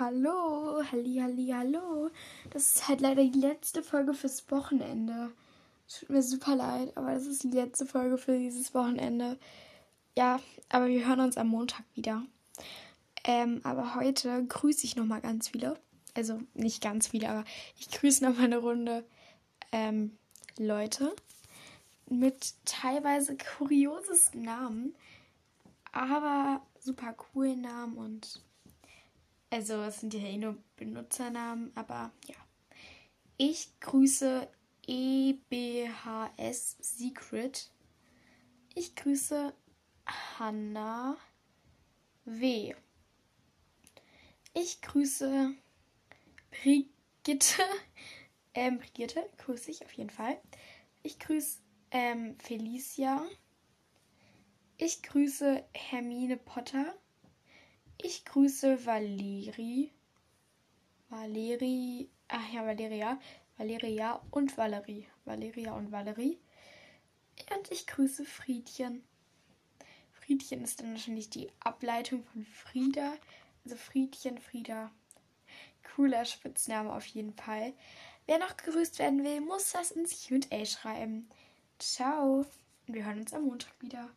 Hallo, halli, halli, hallo. Das ist halt leider die letzte Folge fürs Wochenende. Tut mir super leid, aber das ist die letzte Folge für dieses Wochenende. Ja, aber wir hören uns am Montag wieder. Ähm, aber heute grüße ich nochmal ganz viele. Also nicht ganz viele, aber ich grüße nochmal eine Runde ähm, Leute mit teilweise kuriosesten Namen, aber super coolen Namen und also es sind ja eh nur Benutzernamen, aber ja. Ich grüße EBHS Secret. Ich grüße Hanna W. Ich grüße Brigitte. Ähm, Brigitte grüße ich auf jeden Fall. Ich grüße ähm, Felicia. Ich grüße Hermine Potter. Ich grüße Valeri. Valeri. Ach ja, Valeria. Valeria und Valerie. Valeria und Valerie. Und ich grüße Friedchen. Friedchen ist dann wahrscheinlich die Ableitung von Frieda. Also Friedchen, Frieda. Cooler Spitzname auf jeden Fall. Wer noch gegrüßt werden will, muss das ins QA schreiben. Ciao. Wir hören uns am Montag wieder.